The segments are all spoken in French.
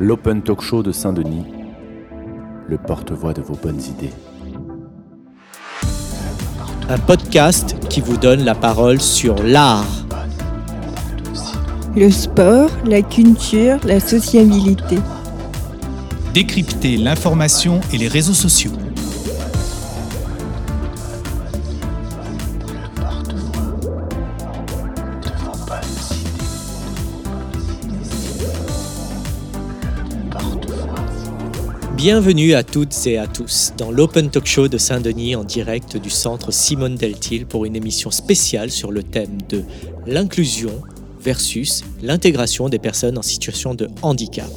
l'Open Talk Show de Saint-Denis, le porte-voix de vos bonnes idées. Un podcast qui vous donne la parole sur l'art. Le sport, la culture, la sociabilité. Décrypter l'information et les réseaux sociaux. Bienvenue à toutes et à tous dans l'Open Talk Show de Saint-Denis en direct du centre Simone Deltil pour une émission spéciale sur le thème de l'inclusion versus l'intégration des personnes en situation de handicap.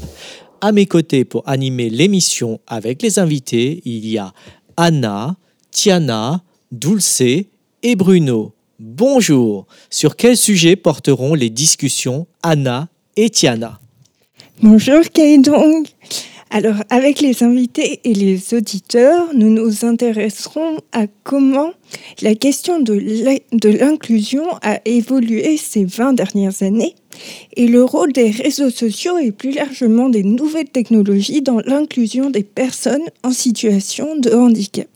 À mes côtés pour animer l'émission avec les invités, il y a Anna, Tiana, Dulce et Bruno. Bonjour. Sur quel sujet porteront les discussions Anna et Tiana? Bonjour Kaidong. Alors, avec les invités et les auditeurs, nous nous intéresserons à comment la question de l'inclusion a évolué ces 20 dernières années et le rôle des réseaux sociaux et plus largement des nouvelles technologies dans l'inclusion des personnes en situation de handicap.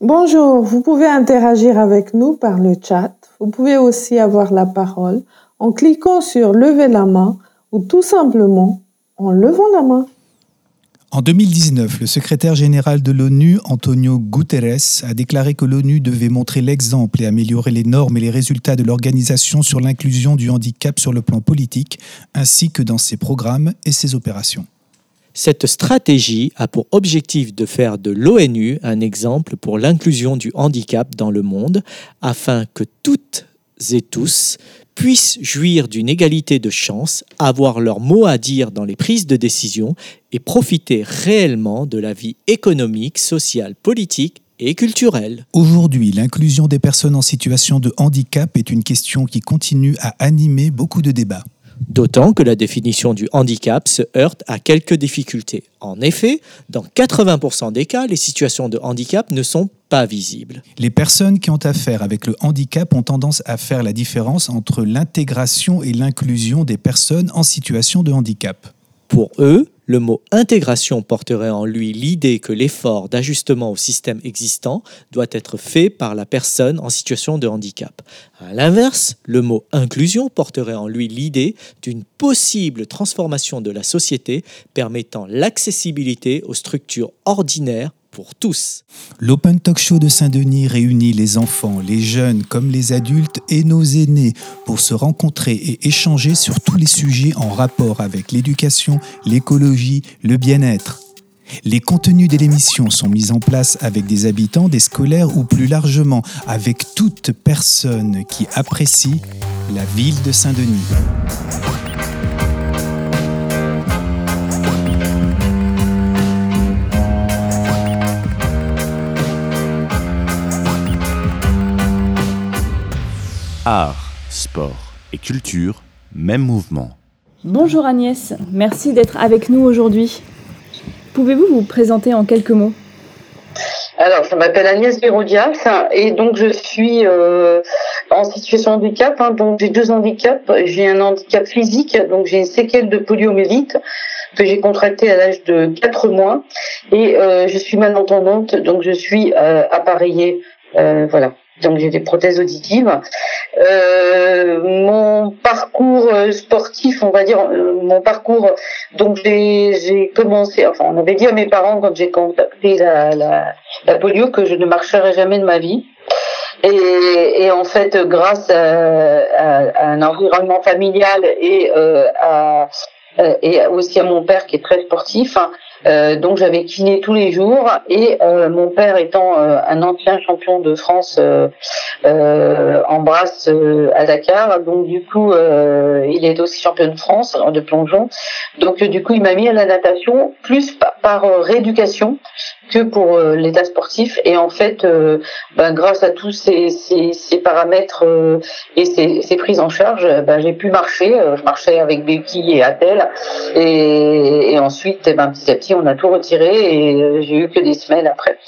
Bonjour, vous pouvez interagir avec nous par le chat. Vous pouvez aussi avoir la parole en cliquant sur lever la main ou tout simplement en levant la main. En 2019, le secrétaire général de l'ONU, Antonio Guterres, a déclaré que l'ONU devait montrer l'exemple et améliorer les normes et les résultats de l'organisation sur l'inclusion du handicap sur le plan politique, ainsi que dans ses programmes et ses opérations. Cette stratégie a pour objectif de faire de l'ONU un exemple pour l'inclusion du handicap dans le monde, afin que toutes et tous puissent jouir d'une égalité de chance, avoir leur mot à dire dans les prises de décision et profiter réellement de la vie économique, sociale, politique et culturelle. Aujourd'hui, l'inclusion des personnes en situation de handicap est une question qui continue à animer beaucoup de débats. D'autant que la définition du handicap se heurte à quelques difficultés. En effet, dans 80% des cas, les situations de handicap ne sont pas visibles. Les personnes qui ont affaire avec le handicap ont tendance à faire la différence entre l'intégration et l'inclusion des personnes en situation de handicap. Pour eux, le mot intégration porterait en lui l'idée que l'effort d'ajustement au système existant doit être fait par la personne en situation de handicap. À l'inverse, le mot inclusion porterait en lui l'idée d'une possible transformation de la société permettant l'accessibilité aux structures ordinaires pour tous. L'Open Talk Show de Saint-Denis réunit les enfants, les jeunes comme les adultes et nos aînés pour se rencontrer et échanger sur tous les sujets en rapport avec l'éducation, l'écologie, le bien-être. Les contenus de l'émission sont mis en place avec des habitants, des scolaires ou plus largement avec toute personne qui apprécie la ville de Saint-Denis. Art, sport et culture, même mouvement. Bonjour Agnès, merci d'être avec nous aujourd'hui. Pouvez-vous vous présenter en quelques mots? Alors, je m'appelle Agnès Vérodias et donc je suis euh, en situation de handicap. Hein, donc j'ai deux handicaps. J'ai un handicap physique, donc j'ai une séquelle de poliomyélite que j'ai contracté à l'âge de 4 mois et euh, je suis malentendante, donc je suis euh, appareillée. voilà donc j'ai des prothèses auditives. Euh, mon parcours euh, sportif, on va dire, euh, mon parcours, donc j'ai commencé, enfin on avait dit à mes parents quand j'ai contacté la, la, la, polio que je ne marcherais jamais de ma vie. Et, et en fait, grâce à, à, un environnement familial et à et aussi à mon père qui est très sportif, hein, euh, donc j'avais kiné tous les jours et euh, mon père étant euh, un ancien champion de France en brasse à Dakar, donc du coup il est aussi champion de France de plongeon. Donc du coup il m'a mis à la natation plus par, rééducation que pour l'état sportif et en fait ben, grâce à tous ces, paramètres et ces, prises en charge, ben, j'ai pu marcher. je marchais avec béquilles et attelles et, et ensuite ben, petit à petit on a tout retiré et j'ai eu que des semaines après.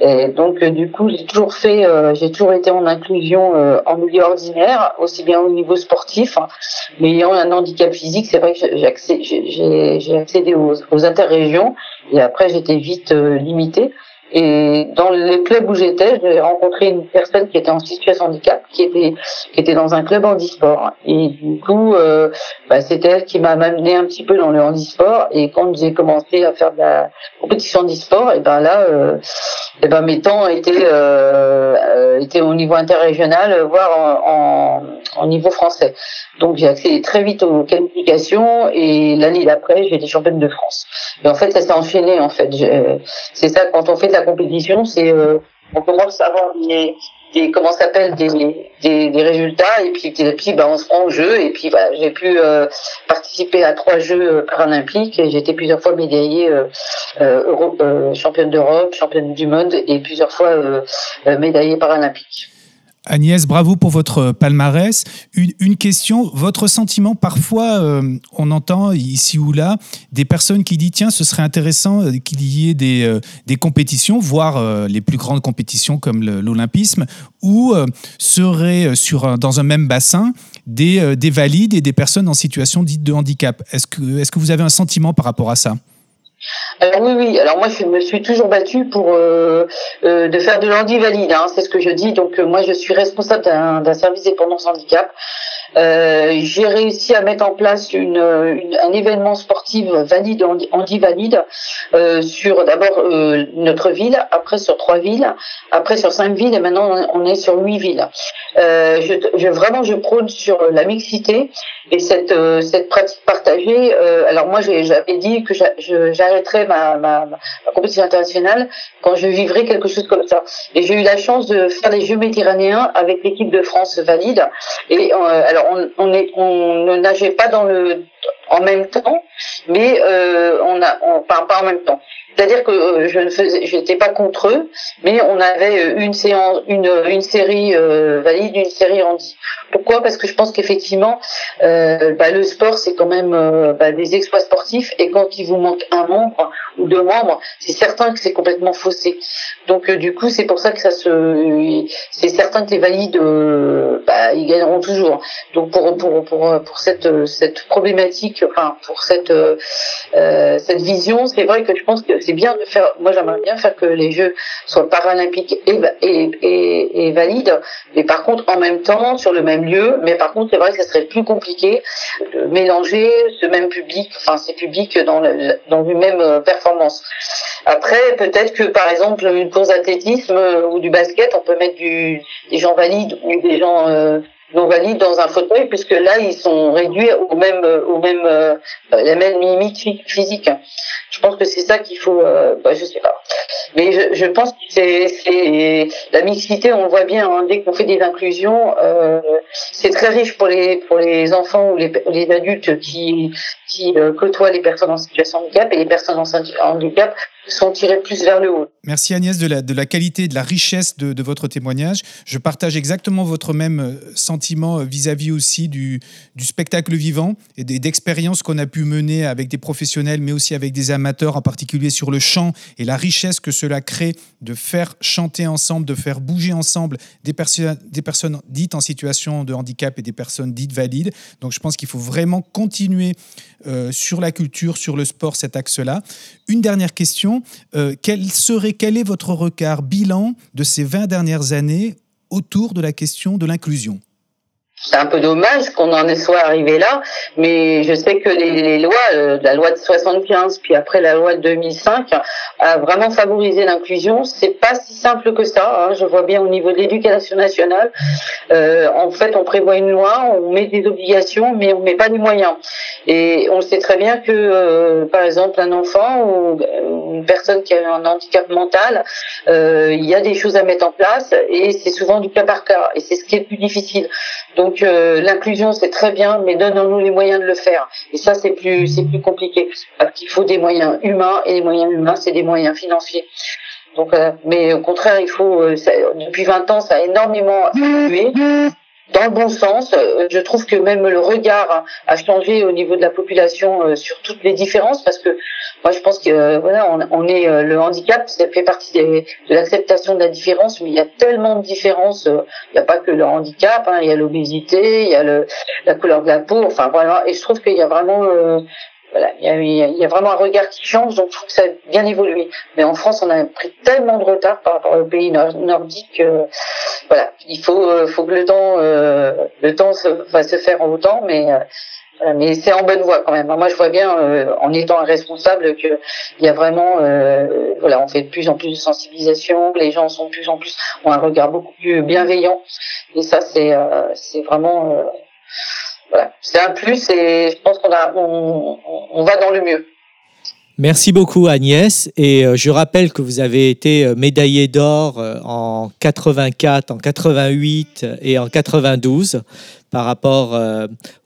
Et donc du coup, j'ai toujours fait, j'ai toujours été en inclusion en milieu ordinaire, aussi bien au niveau sportif, hein. mais ayant un handicap physique, c'est vrai que j'ai accédé aux interrégions et après j'étais vite limitée. Et dans le club où j'étais, j'ai rencontré une personne qui était en situation de handicap, qui était qui était dans un club handisport. Et du coup, euh, bah, c'était elle qui m'a amené un petit peu dans le handisport. Et quand j'ai commencé à faire de la compétition handisport, et ben là, euh, et ben mes temps étaient euh, étaient au niveau interrégional, voire en, en, en niveau français. Donc j'ai accédé très vite aux qualifications et l'année d'après, j'ai été championne de France. Et en fait, ça s'est enchaîné. En fait, c'est ça quand on fait compétition, c'est euh, on commence à avoir des, comment s'appelle des, des, résultats et puis petit à petit, bah, on se prend au jeu et puis voilà, j'ai pu euh, participer à trois Jeux euh, paralympiques et j'ai été plusieurs fois médaillée championne d'Europe, championne du monde et plusieurs fois médaillée paralympique. Agnès, bravo pour votre palmarès. Une, question, votre sentiment, parfois euh, on entend ici ou là des personnes qui disent tiens, ce serait intéressant euh, qu'il y ait des, euh, des compétitions, voire les plus grandes compétitions comme l'Olympisme, où seraient sur dans un même bassin des, des valides et des personnes en situation dite de handicap. Est-ce que, est -ce que vous avez un sentiment par rapport à ça? Alors oui, oui. Alors moi, je me suis toujours battue pour euh, euh, de faire de l'handi valide. Hein, c'est ce que je dis. Donc euh, moi, je suis responsable d'un service dépendance handicap. Euh, j'ai réussi à mettre en place une, un événement sportif valide, handi-valide, euh, sur d'abord euh, notre ville, après sur trois villes, après sur cinq villes, et maintenant on est sur huit villes. Euh, je, je, vraiment, je prône sur la mixité et cette, cette pratique partagée. alors moi, j'avais dit que j'arrêterais ma, ma, ma, compétition internationale quand je vivrais quelque chose comme ça. Et j'ai eu la chance de faire les Jeux méditerranéens avec l'équipe de France valide. Et alors on, on, est, on ne nageait pas dans le en même temps, mais euh, on a, on, pas, pas en même temps. C'est-à-dire que euh, je ne faisais, j'étais pas contre eux, mais on avait euh, une séance, une, une série euh, valide, une série handi. Pourquoi? Parce que je pense qu'effectivement, euh, bah, le sport c'est quand même bah, des exploits sportifs, et quand il vous manque un membre ou deux membres, c'est certain que c'est complètement faussé. Donc du coup, c'est pour ça que ça se, c'est certain que les valides, bah, ils gagneront toujours. Donc pour pour pour pour cette cette problématique, enfin pour cette cette vision, c'est vrai que je pense que c'est bien de faire. Moi, j'aimerais bien faire que les Jeux soient paralympiques et, et, valides, mais par contre, en même temps, sur le même lieu. Mais par contre, c'est vrai que ce serait plus compliqué de mélanger ce même public, enfin ces publics dans, dans une même euh, performance. Après, peut-être que par exemple, une course d'athlétisme euh, ou du basket, on peut mettre des gens valides ou des gens euh, non valides dans un fauteuil, puisque là, ils sont réduits au même, au même, euh, la même limite physique. Je pense que c'est ça qu'il faut, euh, bah, je sais pas. Mais je, pense que c'est, la mixité, on voit bien, hein, dès qu'on fait des inclusions, euh, c'est très riche pour les, pour les enfants ou les, les adultes qui, qui euh, côtoient les personnes en situation de handicap et les personnes en handicap sont tirés plus vers le haut. Merci Agnès de la, de la qualité, de la richesse de, de votre témoignage. Je partage exactement votre même euh, sentiment vis-à-vis aussi du, du, spectacle vivant et d'expériences qu'on a pu mener avec des professionnels, mais aussi avec des amateurs, en particulier sur le chant et la richesse que cela crée de faire chanter ensemble, de faire bouger ensemble des, des personnes dites en situation de handicap et des personnes dites valides. Donc je pense qu'il faut vraiment continuer euh, sur la culture, sur le sport, cet axe-là. Une dernière question, euh, quel, serait, quel est votre regard bilan de ces 20 dernières années autour de la question de l'inclusion? C'est un peu dommage qu'on en soit arrivé là, mais je sais que les, lois, euh, la loi de 75, puis après la loi de 2005, a vraiment favorisé l'inclusion. C'est pas si simple que ça. Hein. Je vois bien au niveau de l'éducation nationale, euh, en fait, on prévoit une loi, on met des obligations, mais on met pas des moyens. Et on sait très bien que, euh, par exemple, un enfant ou une personne qui a un handicap mental, euh, il y a des choses à mettre en place, et c'est souvent du cas par cas, et c'est ce qui est le plus difficile. Donc euh, l'inclusion c'est très bien, mais donnons-nous les moyens de le faire. Et ça c'est plus c'est plus compliqué parce qu'il faut des moyens humains et les moyens humains c'est des moyens financiers. Donc, euh, mais au contraire, il faut. Euh, depuis 20 ans, ça a énormément évolué. Dans le bon sens. Euh, je trouve que même le regard a changé au niveau de la population euh, sur toutes les différences, parce que moi je pense que voilà, on, est le handicap, ça fait partie de l'acceptation de la différence, mais il y a tellement de différences. Il n'y a pas que le handicap, hein, il y a l'obésité, il y a le, la couleur de la peau, enfin voilà. Et je trouve qu'il y a vraiment voilà, il y, a, y, a, vraiment un regard qui change, donc je trouve que ça a bien évolué. Mais en France, on a pris tellement de retard par rapport aux pays nordiques. voilà, il faut, euh, faut que le temps, euh, le temps se, va se faire en autant, mais euh, mais c'est en bonne voie quand même. Moi, je vois bien, en étant un responsable, que il y a vraiment, voilà, on fait de plus en plus de sensibilisation. Les gens sont de plus en plus ont un regard beaucoup plus bienveillant, et ça, c'est, c'est vraiment c'est un plus et je pense qu'on a, on, va dans le mieux. Merci beaucoup Agnès et euh, je rappelle que vous avez été euh, médaillée d'or euh, en 84, en 88 et en 92 par rapport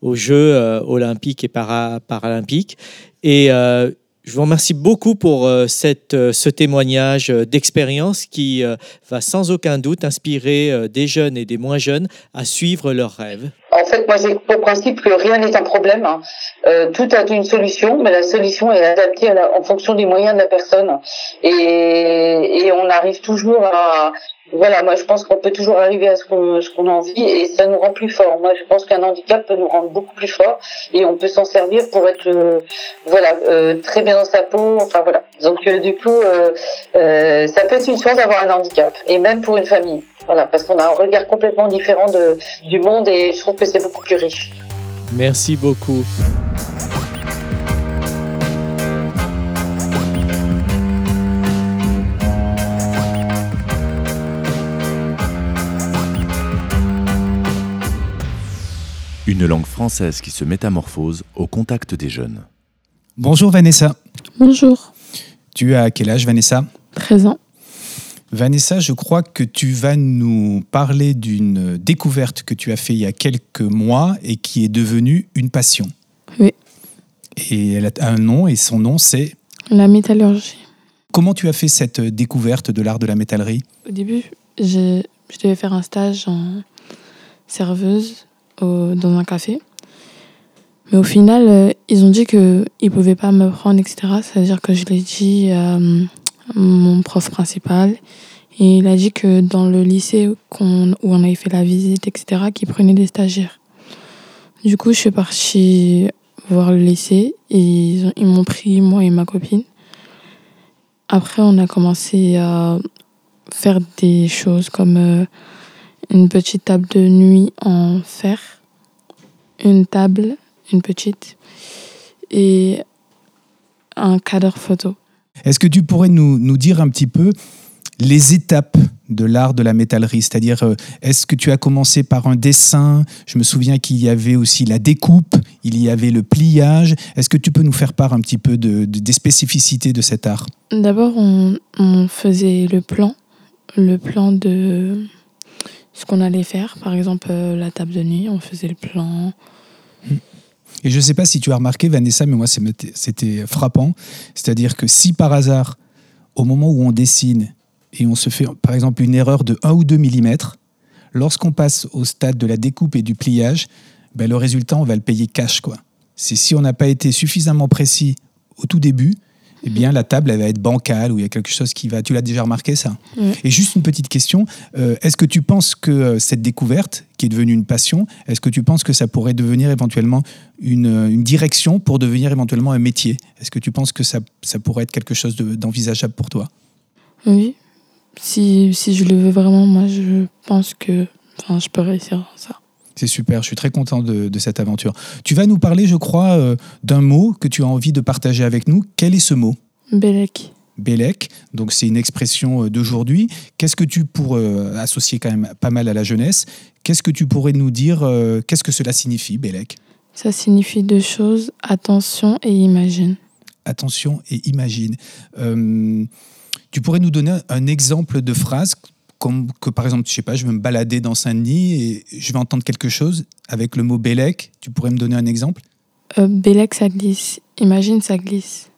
aux Jeux olympiques et paralympiques. Et je vous remercie beaucoup pour cette, ce témoignage d'expérience qui va sans aucun doute inspirer des jeunes et des moins jeunes à suivre leurs rêves. En fait, moi, j'ai le principe que rien n'est un problème. Hein. Euh, tout a une solution, mais la solution est adaptée en fonction des moyens de la personne. Et, et on arrive toujours à... Voilà, moi, je pense qu'on peut toujours arriver à ce qu'on ce a envie et ça nous rend plus fort. Moi, je pense qu'un handicap peut nous rendre beaucoup plus fort et on peut s'en servir pour être, euh, voilà, euh, très bien dans sa peau. Enfin, voilà. Donc, euh, du coup, ça peut être une chance d'avoir un handicap et même pour une famille. Voilà, parce qu'on a un regard complètement différent de, du monde et je trouve que c'est beaucoup plus riche. Merci beaucoup. Une langue française qui se métamorphose au contact des jeunes. Bonjour Vanessa. Bonjour. Tu as quel âge Vanessa? 13 ans. Vanessa, je crois que tu vas nous parler d'une découverte que tu as fait il y a quelques mois et qui est devenue une passion. Oui. Et elle a un nom et son nom c'est La métallurgie. Comment tu as fait cette découverte de l'art de la métallerie? Au début, je, devais faire un stage en serveuse dans un café. Mais au final, euh, ils ont dit qu'ils ne pouvaient pas me prendre, etc. C'est-à-dire que je l'ai dit à mon prof principal. Et il a dit que dans le lycée où on avait fait la visite, etc., qu'il prenait des stagiaires. Du coup, je suis partie voir le lycée et ils, ils m'ont pris, moi et ma copine. Après, on a commencé à faire des choses comme euh, une petite table de nuit en fer, une table, une petite, et un cadre photo. Est-ce que tu pourrais nous, nous, dire un petit peu les étapes de l'art de la métallerie? C'est-à-dire, euh, est-ce que tu as commencé par un dessin? Je me souviens qu'il y avait aussi la découpe, il y avait le pliage. Est-ce que tu peux nous faire part un petit peu de, des spécificités de cet art? D'abord, on, on, faisait le plan, le plan de ce qu'on allait faire. Par exemple, euh, la table de nuit, on faisait le plan. Et je ne sais pas si tu as remarqué, Vanessa, mais moi, c'était frappant. C'est-à-dire que si par hasard, au moment où on dessine et on se fait, par exemple, une erreur de 1 ou 2 mm, lorsqu'on passe au stade de la découpe et du pliage, ben, le résultat, on va le payer cash. C'est si on n'a pas été suffisamment précis au tout début, eh bien, la table, elle va être bancale ou il y a quelque chose qui va. Tu l'as déjà remarqué, ça Et juste une petite question euh, est-ce que tu penses que euh, cette découverte, qui est devenue une passion, est-ce que tu penses que ça pourrait devenir éventuellement une, euh, une direction pour devenir éventuellement un métier? Est-ce que tu penses que ça, ça pourrait être quelque chose d'envisageable pour toi? Oui. Si, si je le veux vraiment, moi, je pense que enfin, je peux réussir ça. C'est super, je suis très content de, cette aventure. Tu vas nous parler, je crois, euh, d'un mot que tu as envie de partager avec nous. Quel est ce mot? Bélec. Bélec, donc c'est une expression euh, d'aujourd'hui. Qu'est-ce que tu pourrais euh, associer quand même pas mal à la jeunesse? Qu'est-ce que tu pourrais nous dire Qu'est-ce que cela signifie, Bélec? Ça signifie deux choses attention et imagine. Attention et imagine. tu pourrais nous donner un exemple de phrase comme que par exemple, je sais pas, je vais me balader dans Saint-Denis et je vais entendre quelque chose avec le mot Bélec. Tu pourrais me donner un exemple? Euh, Bélec, ça glisse. Imagine, ça glisse.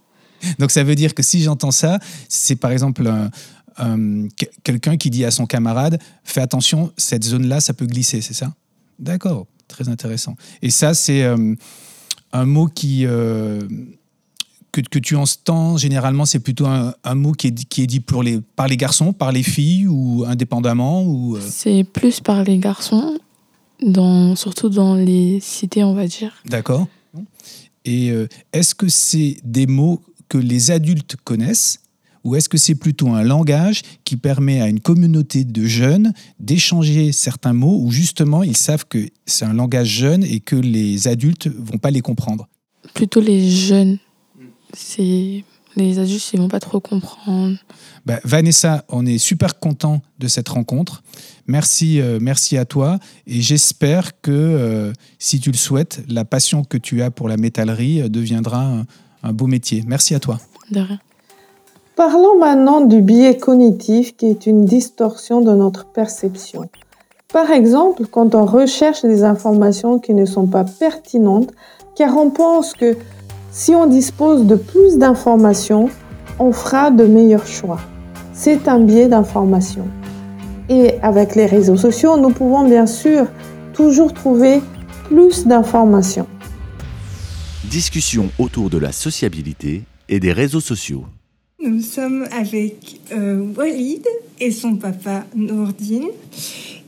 Donc ça veut dire que si j'entends ça, c'est par exemple quelqu'un qui dit à son camarade Fais attention, cette zone-là, ça peut glisser, c'est ça? D'accord, très intéressant. Et ça, c'est euh, un mot qui, euh, que, que tu entends généralement, c'est plutôt un, un mot qui est, dit- qui est dit pour les, par les garçons, par les filles ou indépendamment ou, euh, C'est plus par les garçons, dans, surtout dans les cités, on va dire. D'accord. Et euh, est-ce que c'est des mots que les adultes connaissent ou est-ce que c'est plutôt un langage qui permet à une communauté de jeunes d'échanger certains mots où justement ils savent que c'est un langage jeune et que les adultes vont pas les comprendre? Plutôt les jeunes. C'est les adultes, ils vont pas trop comprendre. Bah, Vanessa, on est super content de cette rencontre. Merci, euh, merci à toi. Et j'espère que, euh, si tu le souhaites, la passion que tu as pour la métallerie euh, deviendra un, un beau métier. Merci à toi. De rien. Parlons maintenant du biais cognitif qui est une distorsion de notre perception. Par exemple, quand on recherche des informations qui ne sont pas pertinentes, car on pense que si on dispose de plus d'informations, on fera de meilleurs choix. C'est un biais d'information. Et avec les réseaux sociaux, nous pouvons bien sûr toujours trouver plus d'informations. Discussion autour de la sociabilité et des réseaux sociaux. Nous sommes avec euh, Walid et son papa Nourdine.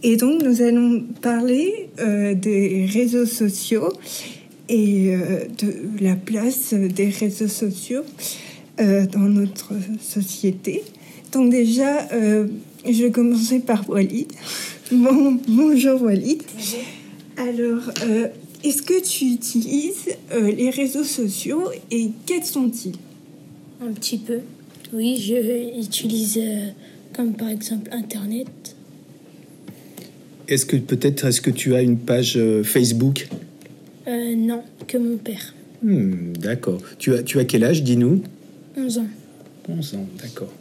Et donc, nous allons parler euh, des réseaux sociaux et euh, de la place des réseaux sociaux euh, dans notre société. Donc, déjà, euh, je vais commencer par Walid. Bon, bonjour Walid. Alors, euh, est-ce que tu utilises euh, les réseaux sociaux et quels sont-ils? Un petit peu. Oui, je utilise euh, comme par exemple Internet. Est-ce que peut-être est-ce que tu as une page euh, Facebook? Euh, non, que mon père. Hmm, D'accord. Tu as, tu as quel âge, dis-nous? 11 ans. 11 ans, d'accord.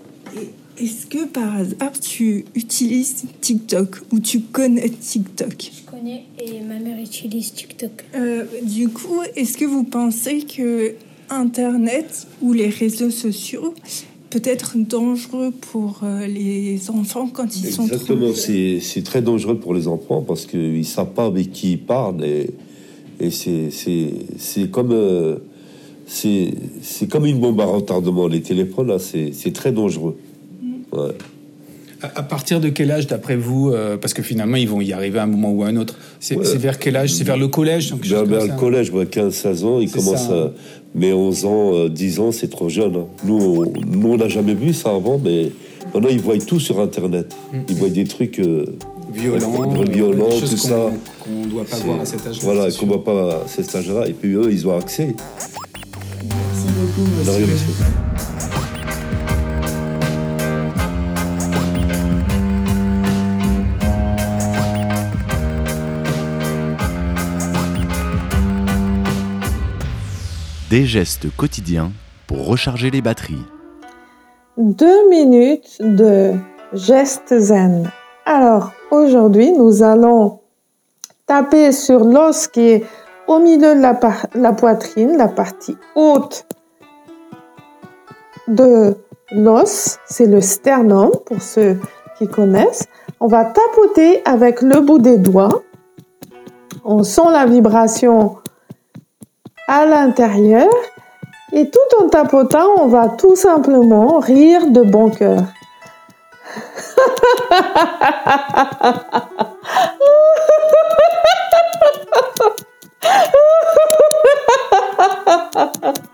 Est-ce que par hasard tu utilises TikTok ou tu connais TikTok? Je connais et ma mère utilise TikTok. Euh, Du coup, est-ce que vous pensez que Internet ou les réseaux sociaux peut être dangereux pour euh, les enfants quand ils sont Exactement, trop c'est c'est très dangereux pour les enfants parce qu'ils ne savent pas avec qui ils parlent et, et c'est- c'est c'est comme, euh, c'est c'est comme une bombe à retardement. Les téléphones, là, c'est c'est très dangereux. Ouais. À, à partir de quel âge, d'après vous euh, Parce que finalement, ils vont y arriver à un moment ou à un autre. C'est Ouais. vers quel âge? C'est vers le collège quelque chose Vers, comme ça le collège, moi, 15-16 ans, ils commencent ça, à. Mais 11 ans, euh, 10 ans, c'est trop jeune. hein. Nous, on- nous, on n'a jamais vu ça avant, mais maintenant, ils voient tout sur Internet. Ils voient des trucs. Violent, violents, choses tout ça. qu'on ne doit pas voir à cet âge-là. Voilà, qu'on sûr. voit pas à cet âge-là. Et puis eux, ils ont accès. Merci beaucoup, monsieur. Des gestes quotidiens pour recharger les batteries. Deux minutes de gestes zen. Alors, aujourd'hui, nous allons taper sur l'os qui est au milieu de la, poitrine, la partie haute de l'os. C'est le sternum, pour ceux qui connaissent. On va tapoter avec le bout des doigts. On sent la vibration à l'intérieur. Et tout en tapotant, on va tout simplement rire de bon cœur. Ha ha ha ha ha!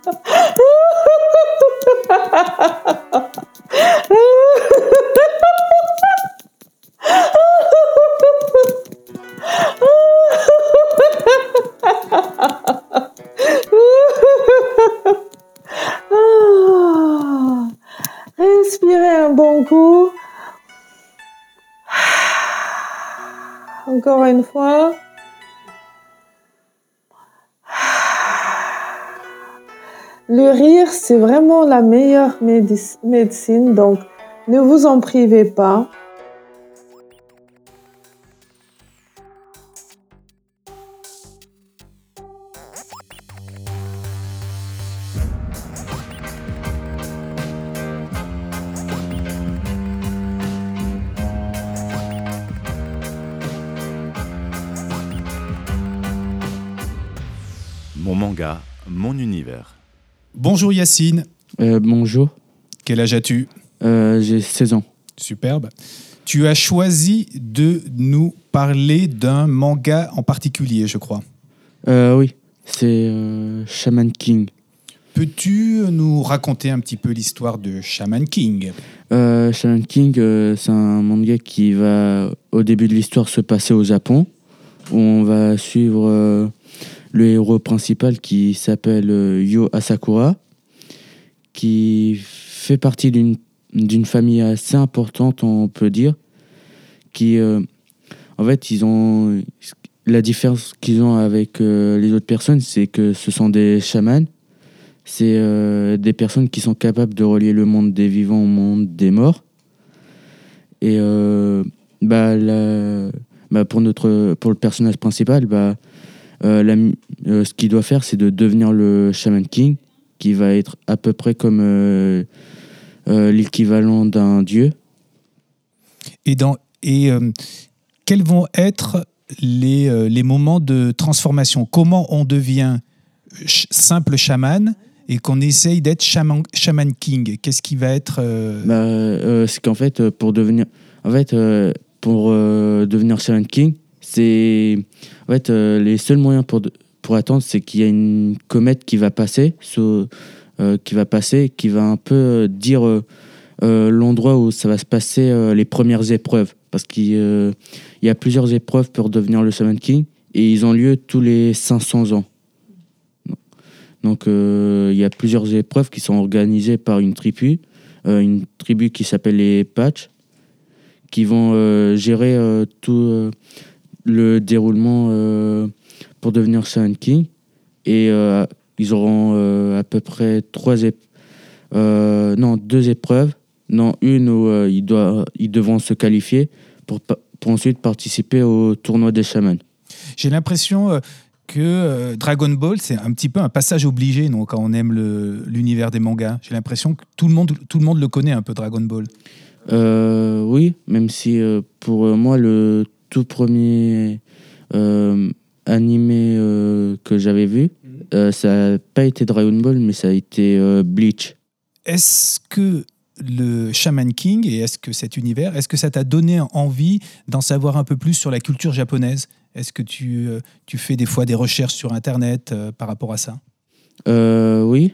Fois. Le rire, c'est vraiment la meilleure médecine, donc ne vous en privez pas. Mon manga, mon univers. Bonjour Yacine. Euh, bonjour. Quel âge as-tu? Euh, J'ai 16 ans. Superbe. Tu as choisi de nous parler d'un manga en particulier, je crois. Euh, oui, c'est euh, Shaman King. Peux-tu nous raconter un petit peu l'histoire de Shaman King? Euh, Shaman King, euh, c'est un manga qui va, au début de l'histoire, se passer au Japon, où on va suivre euh, le héros principal qui s'appelle euh, Yo Asakura, qui fait partie d'une famille assez importante, on peut dire, qui, euh, en fait, ils ont la différence qu'ils ont avec euh, les autres personnes, c'est que ce sont des chamans. C'est des personnes qui sont capables de relier le monde des vivants au monde des morts. Et bah, la- bah, pour, notre, pour le personnage principal, bah, la mi- euh, ce qu'il doit faire, c'est de devenir le Shaman King, qui va être à peu près comme euh, euh, l'équivalent d'un dieu. Et, dans, et euh, quels vont être les, euh, les moments de transformation? Comment on devient simple chaman et qu'on essaye d'être chaman, chaman king? Qu'est-ce qui va être... euh, Bah, euh, c'est qu'en fait, euh, pour devenir, en fait, euh, pour euh, devenir Shaman King, c'est, en fait, euh, les seuls moyens pour pour attendre, c'est qu'il y a une comète qui va passer, euh, qui va passer, qui va un peu euh, dire l'endroit où ça va se passer les premières épreuves, parce qu'il il y a plusieurs épreuves pour devenir le Shaman King, et ils ont lieu tous les 500 ans. Donc, il y a plusieurs épreuves qui sont organisées par une tribu, une tribu qui s'appelle les Patch, qui vont gérer tout le déroulement euh, pour devenir Shaman King. Et euh, ils auront euh, à peu près trois ép- non, deux épreuves. Non, une où ils, doivent, ils devront se qualifier pour, pour ensuite participer au tournoi des chamans. J'ai l'impression que Dragon Ball, c'est un petit peu un passage obligé non, quand on aime l'univers des mangas. J'ai l'impression que tout le, monde, tout le monde le connaît un peu, Dragon Ball. Euh, oui, même si euh, pour moi, le tout premier euh, animé euh, que j'avais vu, euh, ça n'a pas été Dragon Ball, mais ça a été Bleach. Est-ce que le Shaman King et est-ce que cet univers, est-ce que ça t'a donné envie d'en savoir un peu plus sur la culture japonaise? Est-ce que tu, tu fais des fois des recherches sur Internet euh, par rapport à ça? Euh, oui,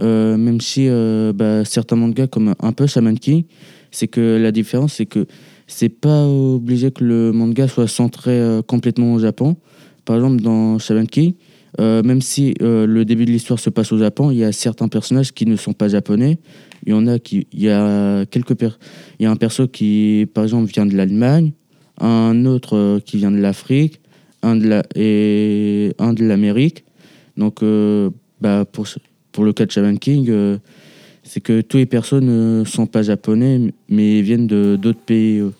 Euh, même si bah, certains mangas comme un peu Shaman King, c'est que la différence c'est que c'est pas obligé que le manga soit centré euh, complètement au Japon. Par exemple, dans Shaman King, euh, même si euh, le début de l'histoire se passe au Japon, il y a certains personnages qui ne sont pas japonais. Il y en a qui, il y a quelques per- il y a un perso qui, par exemple, vient de l'Allemagne, un autre qui vient de l'Afrique, un de la et un de l'Amérique. Donc, bah, pour pour le cas de Shaman King, c'est que tous les personnes ne sont pas japonais, mais viennent de d'autres pays. euh.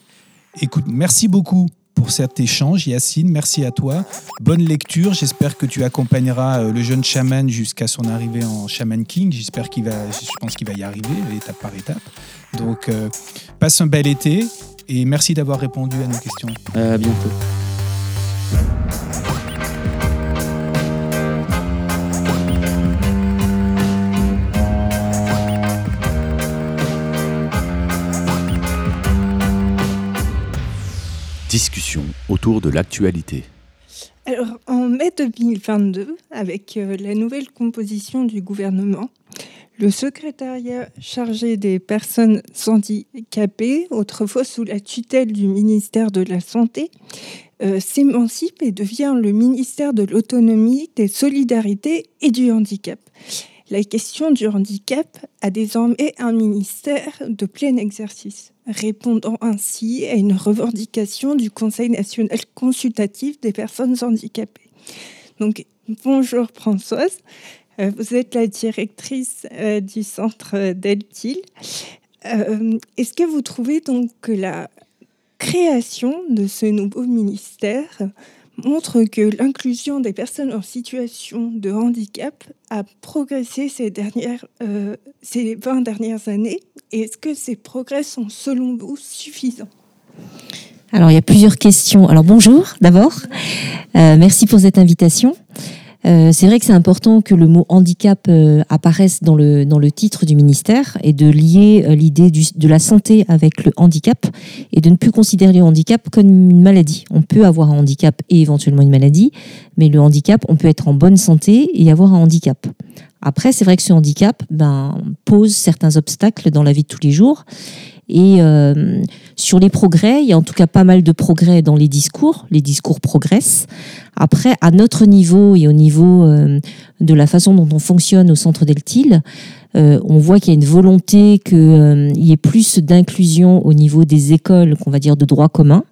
Écoute, merci beaucoup pour cet échange, Yacine. Merci à toi. Bonne lecture. J'espère que tu accompagneras euh, le jeune chaman jusqu'à son arrivée en Shaman King. J'espère qu'il va, je pense qu'il va y arriver, étape par étape. Donc, euh, passe un bel été et merci d'avoir répondu à nos questions. À bientôt. Discussion autour de l'actualité. Alors, en mai 2022, avec euh, la nouvelle composition du gouvernement, le secrétariat chargé des personnes handicapées, autrefois sous la tutelle du ministère de la Santé, euh, s'émancipe et devient le ministère de l'autonomie, des solidarités et du handicap. La question du handicap a désormais un ministère de plein exercice, répondant ainsi à une revendication du Conseil national consultatif des personnes handicapées. Donc, bonjour Françoise, Euh, vous êtes la directrice euh, du centre d'Eltil. Euh, Est-ce que vous trouvez donc que la création de ce nouveau ministère montre que l'inclusion des personnes en situation de handicap a progressé ces, dernières, euh, ces 20 dernières années est-ce que ces progrès sont selon vous suffisants? Alors, il y a plusieurs questions. Alors, bonjour d'abord. Euh, merci pour cette invitation. Euh, c'est vrai que c'est important que le mot handicap euh, apparaisse dans le, dans le titre du ministère et de lier euh, l'idée de la santé avec le handicap et de ne plus considérer le handicap comme une maladie. On peut avoir un handicap et éventuellement une maladie, mais le handicap, on peut être en bonne santé et avoir un handicap. Après, c'est vrai que ce handicap ben, pose certains obstacles dans la vie de tous les jours et euh, sur les progrès, il y a en tout cas pas mal de progrès dans les discours. Les discours progressent. Après, à notre niveau et au niveau euh, de la façon dont on fonctionne au centre d'Eltil, euh, on voit qu'il y a une volonté qu'il euh, y ait plus d'inclusion au niveau des écoles, qu'on va dire de droit commun,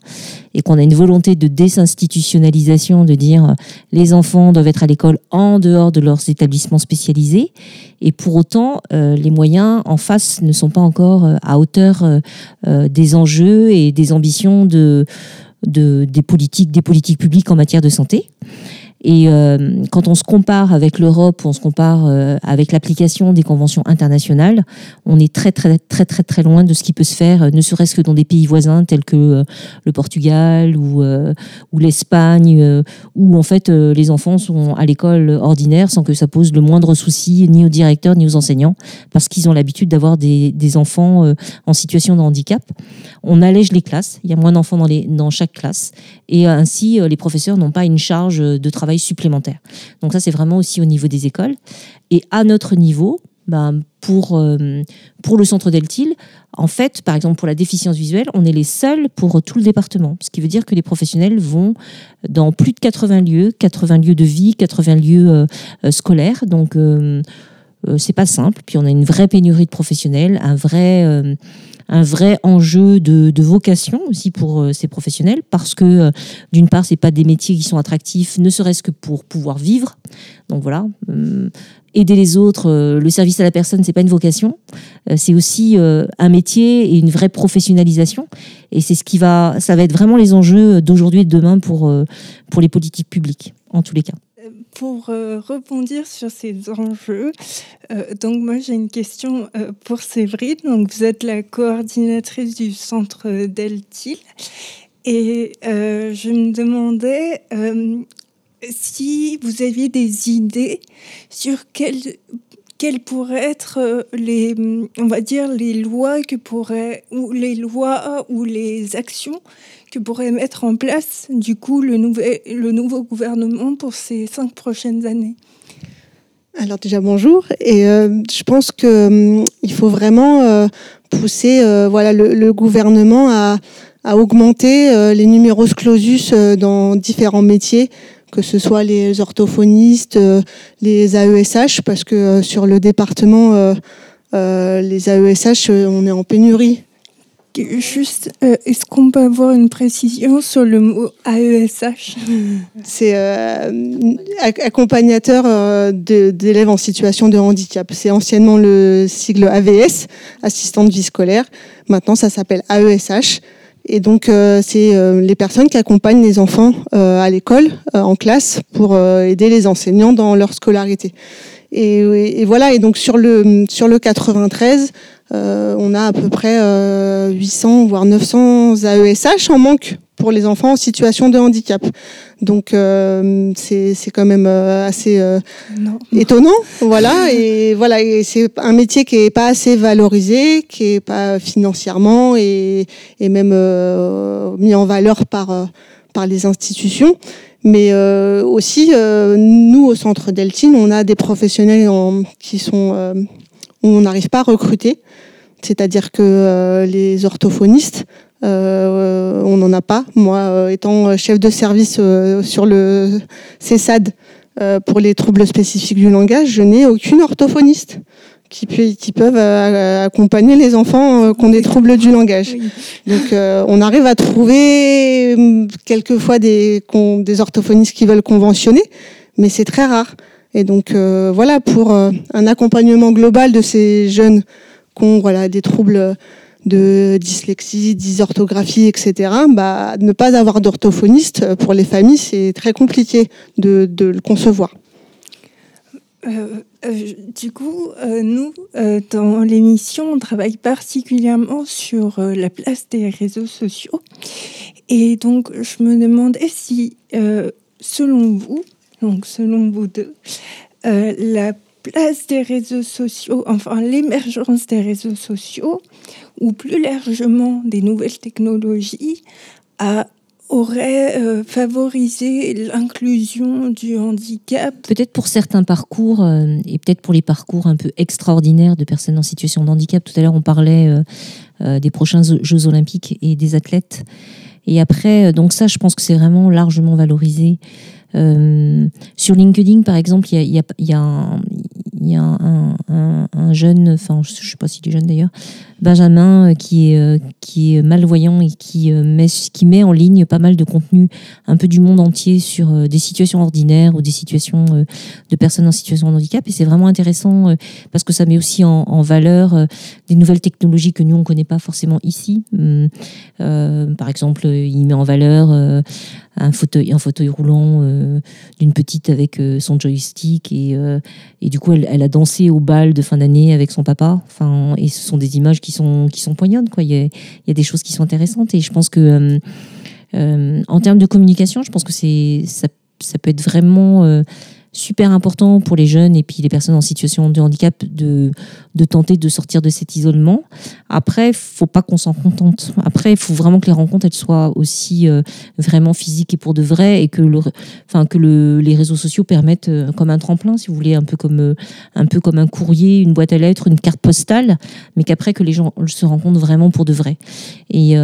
et qu'on a une volonté de désinstitutionnalisation, de dire euh, les enfants doivent être à l'école en dehors de leurs établissements spécialisés. Et pour autant, les moyens en face ne sont pas encore à hauteur des enjeux et des ambitions des politiques publiques en matière de santé. Et euh, quand on se compare avec l'Europe, on se compare euh, avec l'application des conventions internationales, on est très très très très très loin de ce qui peut se faire, euh, ne serait-ce que dans des pays voisins tels que le Portugal ou, l'Espagne, où en fait les enfants sont à l'école ordinaire sans que ça pose le moindre souci ni aux directeurs ni aux enseignants, parce qu'ils ont l'habitude d'avoir des, des, enfants en situation de handicap. On allège les classes, il y a moins d'enfants dans, dans chaque classe, et ainsi les professeurs n'ont pas une charge de travail supplémentaire. Donc ça, c'est vraiment aussi au niveau des écoles. Et à notre niveau, ben, pour, euh, pour le centre d'Eltil, en fait, par exemple, pour la déficience visuelle, on est les seuls pour tout le département. Ce qui veut dire que les professionnels vont dans plus de 80 lieux, 80 lieux de vie, 80 lieux euh, euh, scolaires. Donc, c'est pas simple. Puis on a une vraie pénurie de professionnels, un vrai un vrai enjeu de, vocation aussi pour euh, ces professionnels parce que euh, d'une part c'est pas des métiers qui sont attractifs ne serait-ce que pour pouvoir vivre. Donc voilà euh, aider les autres le service à la personne c'est pas une vocation c'est aussi un métier et une vraie professionnalisation. Et c'est ce qui va ça va être vraiment les enjeux d'aujourd'hui et de demain pour pour les politiques publiques en tous les cas pour euh, rebondir sur ces enjeux, euh, donc moi j'ai une question euh, pour Séverine. Donc vous êtes la coordinatrice du centre d'Eltil et je me demandais si vous aviez des idées sur quelles quelles pourraient être les, on va dire, les lois que pourrait, ou les lois ou les actions que pourrait mettre en place du coup le, nouveau gouvernement pour ces cinq prochaines années. Alors déjà bonjour. Et euh, je pense que hum, il faut vraiment euh, pousser euh, voilà le, gouvernement à, à augmenter les numéros clausus dans différents métiers que ce soit les orthophonistes, les AESH parce que sur le département les AESH on est en pénurie Juste, euh, est-ce qu'on peut avoir une précision sur le mot AESH C'est euh, accompagnateur euh, d'élèves en situation de handicap. C'est anciennement le sigle AVS, assistant de vie scolaire. Maintenant, ça s'appelle AESH. Et donc, c'est les personnes qui accompagnent les enfants à l'école, en classe, pour aider les enseignants dans leur scolarité. Et, et, voilà. Et donc sur le sur le 93, euh, on a à peu près 800 euh, voire 900 AESH en manque pour les enfants en situation de handicap. Donc euh, c'est quand même assez étonnant, voilà. Et voilà, c'est un métier qui est pas assez valorisé, qui est pas financièrement et, et même mis en valeur par par les institutions. Mais aussi, nous au centre Deltine, on a des professionnels qui sont on n'arrive pas à recruter. C'est-à-dire que euh, les orthophonistes, euh, on n'en a pas. Moi, euh, étant chef de service sur le CESAD pour les troubles spécifiques du langage, je n'ai aucune orthophoniste qui, qui peuvent accompagner les enfants qui ont des troubles du langage. Donc on arrive à trouver hum, quelquefois des, des orthophonistes qui veulent conventionner, mais c'est très rare. Et donc voilà, pour un accompagnement global de ces jeunes qui ont voilà, des troubles de dyslexie, dysorthographie, etc., bah, ne pas avoir d'orthophoniste, pour les familles, c'est très compliqué de, de le concevoir. Euh, euh, du coup, euh, nous, dans l'émission, on travaille particulièrement sur la place des réseaux sociaux. Et donc, je me demandais si, selon vous, donc selon vous deux, euh, la place des réseaux sociaux, enfin l'émergence des réseaux sociaux, ou plus largement des nouvelles technologies, a aurait euh, favorisé l'inclusion du handicap Peut-être pour certains parcours, euh, et peut-être pour les parcours un peu extraordinaires de personnes en situation de handicap. Tout à l'heure, on parlait euh, euh, des prochains Jeux olympiques et des athlètes. Et après, euh, donc ça, je pense que c'est vraiment largement valorisé. Euh, sur LinkedIn, par exemple, il y a, y a- y a il y a un, un- un jeune, enfin, je ne sais pas s'il est jeune d'ailleurs, Benjamin, euh, qui est, euh, qui est malvoyant et qui, euh, met, qui met en ligne pas mal de contenu un peu du monde entier sur des situations ordinaires ou des situations de personnes en situation de handicap. Et c'est vraiment intéressant parce que ça met aussi en, valeur des nouvelles technologies que nous, on ne connaît pas forcément ici. Euh, par exemple, il met en valeur un fauteuil, un fauteuil roulant d'une petite avec son joystick et, et du coup elle, elle a dansé au bal de fin d'année avec son papa. Enfin, et ce sont des images qui sont qui sont poignantes quoi. Il y a, il y a des choses qui sont intéressantes et je pense que euh, euh, en termes de communication, je pense que ça peut être vraiment euh, super important pour les jeunes et puis les personnes en situation de handicap de, de tenter de sortir de cet isolement. Après, faut pas qu'on s'en contente. Après, il faut vraiment que les rencontres elles soient aussi euh, vraiment physiques et pour de vrai et que le, enfin que le, les réseaux sociaux permettent euh, comme un tremplin, si vous voulez, un peu comme euh, un peu comme un courrier, une boîte à lettres, une carte postale, mais qu'après que les gens se rencontrent vraiment pour de vrai. Et,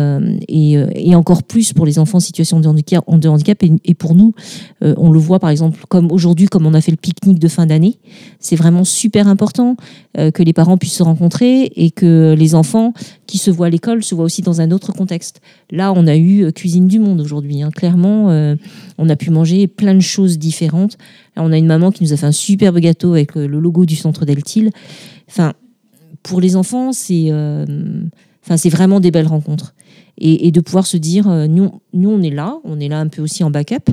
et, encore plus pour les enfants en situation de handicap, et, et pour nous, on le voit par exemple comme aujourd'hui, comme on a fait le pique-nique de fin d'année, c'est vraiment super important euh, que les parents puissent se rencontrer et que les enfants qui se voient à l'école se voient aussi dans un autre contexte. Là, on a eu euh, cuisine du monde aujourd'hui. hein. Clairement, euh, on a pu manger plein de choses différentes. On a une maman qui nous a fait un superbe gâteau avec le logo du centre Deltil. Enfin, pour les enfants, c'est enfin, c'est vraiment des belles rencontres. Et, de pouvoir se dire, euh, nous, nous, on est là, on est là un peu aussi en backup,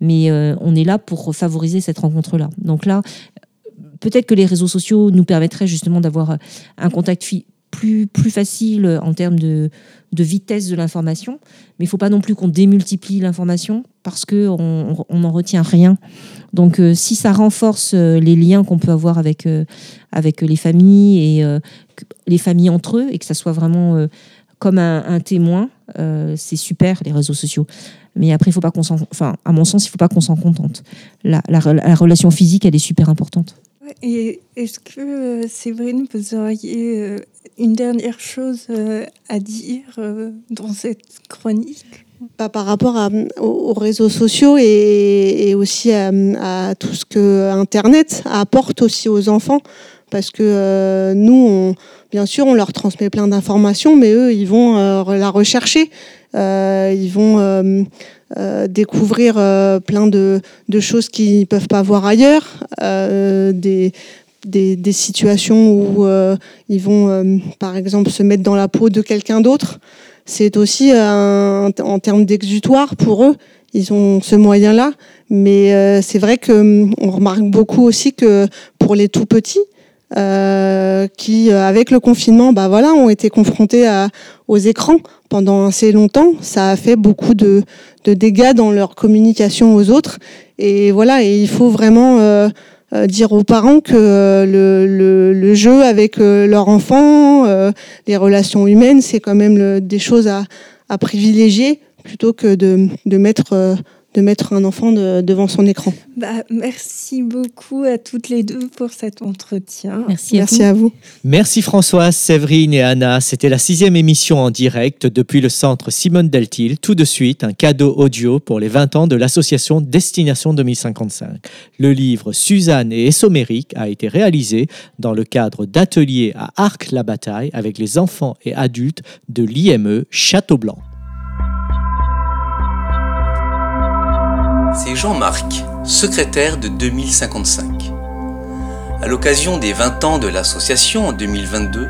mais euh, on est là pour favoriser cette rencontre-là. Donc là, peut-être que les réseaux sociaux nous permettraient justement d'avoir un contact plus, plus facile en termes de, vitesse de l'information, mais il faut pas non plus qu'on démultiplie l'information parce qu'on on, on n'en retient rien. Donc euh, si ça renforce euh, les liens qu'on peut avoir avec, euh, avec les familles et euh, les familles entre eux et que ça soit vraiment euh, comme un, un témoin, euh, c'est super les réseaux sociaux. Mais après, il faut pas qu'on s'en, enfin, à mon sens, il faut pas qu'on s'en contente. La, la, la relation physique, elle est super importante. Et est-ce que, euh, Séverine, vous auriez euh, une dernière chose euh, à dire euh, dans cette chronique? Bah, par rapport à- aux, aux réseaux sociaux et, et aussi à, à tout ce que Internet apporte aussi aux enfants. Parce que euh, nous, on- bien sûr, on leur transmet plein d'informations, mais eux, ils vont euh, la rechercher. Euh, ils vont euh, découvrir plein de, de choses qu'ils ne peuvent pas voir ailleurs. Des, des, des situations où euh, ils vont, euh, par exemple, se mettre dans la peau de quelqu'un d'autre. C'est aussi un, en termes d'exutoire pour eux. Ils ont ce moyen-là. Mais euh, c'est vrai que hum, on remarque beaucoup aussi que pour les tout petits, euh, qui, euh, avec le confinement, bah voilà, ont été confrontés à, aux écrans pendant assez longtemps. Ça a fait beaucoup de, de dégâts dans leur communication aux autres. Et voilà, et il faut vraiment euh, euh, dire aux parents que le, le, le jeu avec leur enfant, euh, les relations humaines, c'est quand même le- des choses à, à privilégier plutôt que de, de mettre de mettre un enfant de- devant son écran. bah, Merci beaucoup à toutes les deux pour cet entretien. Merci, Merci à vous. Merci Françoise, Séverine et Anna. C'était la sixième émission en direct depuis le centre Simone Deltil. Tout de suite, un cadeau audio pour les 20 ans de l'association Destination 2055. Le livre Suzanne et Essomérique a été réalisé dans le cadre d'ateliers à Arc-la-Bataille avec les enfants et adultes de l'IME Château-Blanc. C'est Jean-Marc, secrétaire de 2055. À l'occasion des 20 ans de l'association en 2022,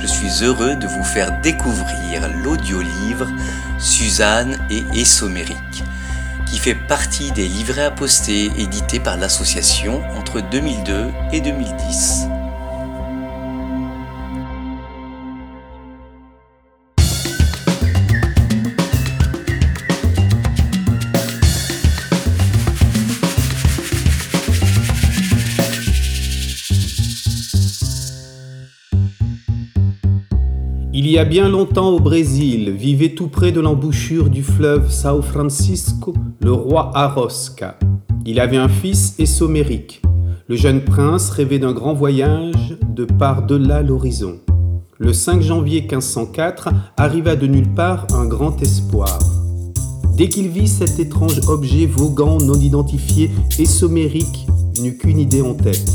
je suis heureux de vous faire découvrir l'audiolivre Suzanne et Essomérique, qui fait partie des livrets à poster édités par l'association entre 2002 et 2010. Y a bien longtemps au Brésil vivait tout près de l'embouchure du fleuve São Francisco le roi Arosca. Il avait un fils Essomérique. Le jeune prince rêvait d'un grand voyage de par-delà l'horizon. Le 5 janvier 1504 arriva de nulle part un grand espoir. Dès qu'il vit cet étrange objet voguant non identifié, Essomérique n'eut qu'une idée en tête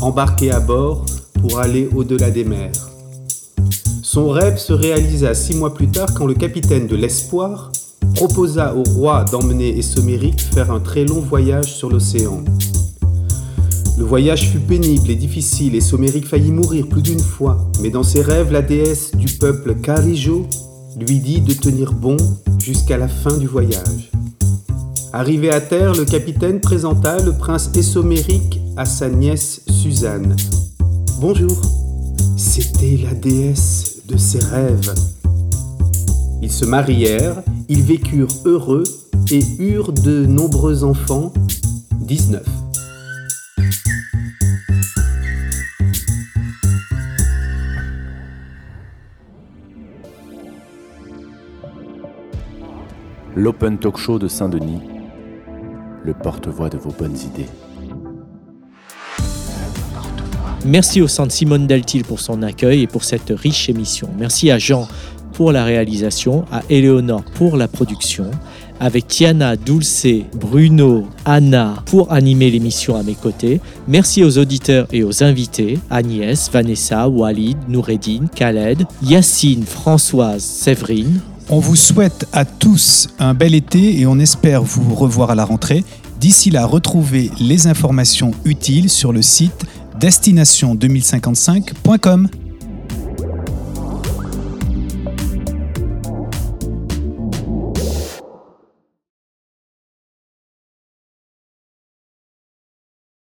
embarquer à bord pour aller au-delà des mers. Son rêve se réalisa six mois plus tard quand le capitaine de l'Espoir proposa au roi d'emmener Essomérique faire un très long voyage sur l'océan. Le voyage fut pénible et difficile et Somérique faillit mourir plus d'une fois, mais dans ses rêves, la déesse du peuple Carijo lui dit de tenir bon jusqu'à la fin du voyage. Arrivé à terre, le capitaine présenta le prince Essomérique à sa nièce Suzanne. Bonjour, c'était la déesse de ses rêves. Ils se marièrent, ils vécurent heureux et eurent de nombreux enfants, 19. L'Open Talk Show de Saint-Denis, le porte-voix de vos bonnes idées. Merci au Centre Simone Deltil pour son accueil et pour cette riche émission. Merci à Jean pour la réalisation, à Éléonore pour la production, avec Tiana, Dulce, Bruno, Anna pour animer l'émission à mes côtés. Merci aux auditeurs et aux invités, Agnès, Vanessa, Walid, Noureddin, Khaled, Yacine, Françoise, Séverine. On vous souhaite à tous un bel été et on espère vous revoir à la rentrée. D'ici là, retrouvez les informations utiles sur le site destination2055.com.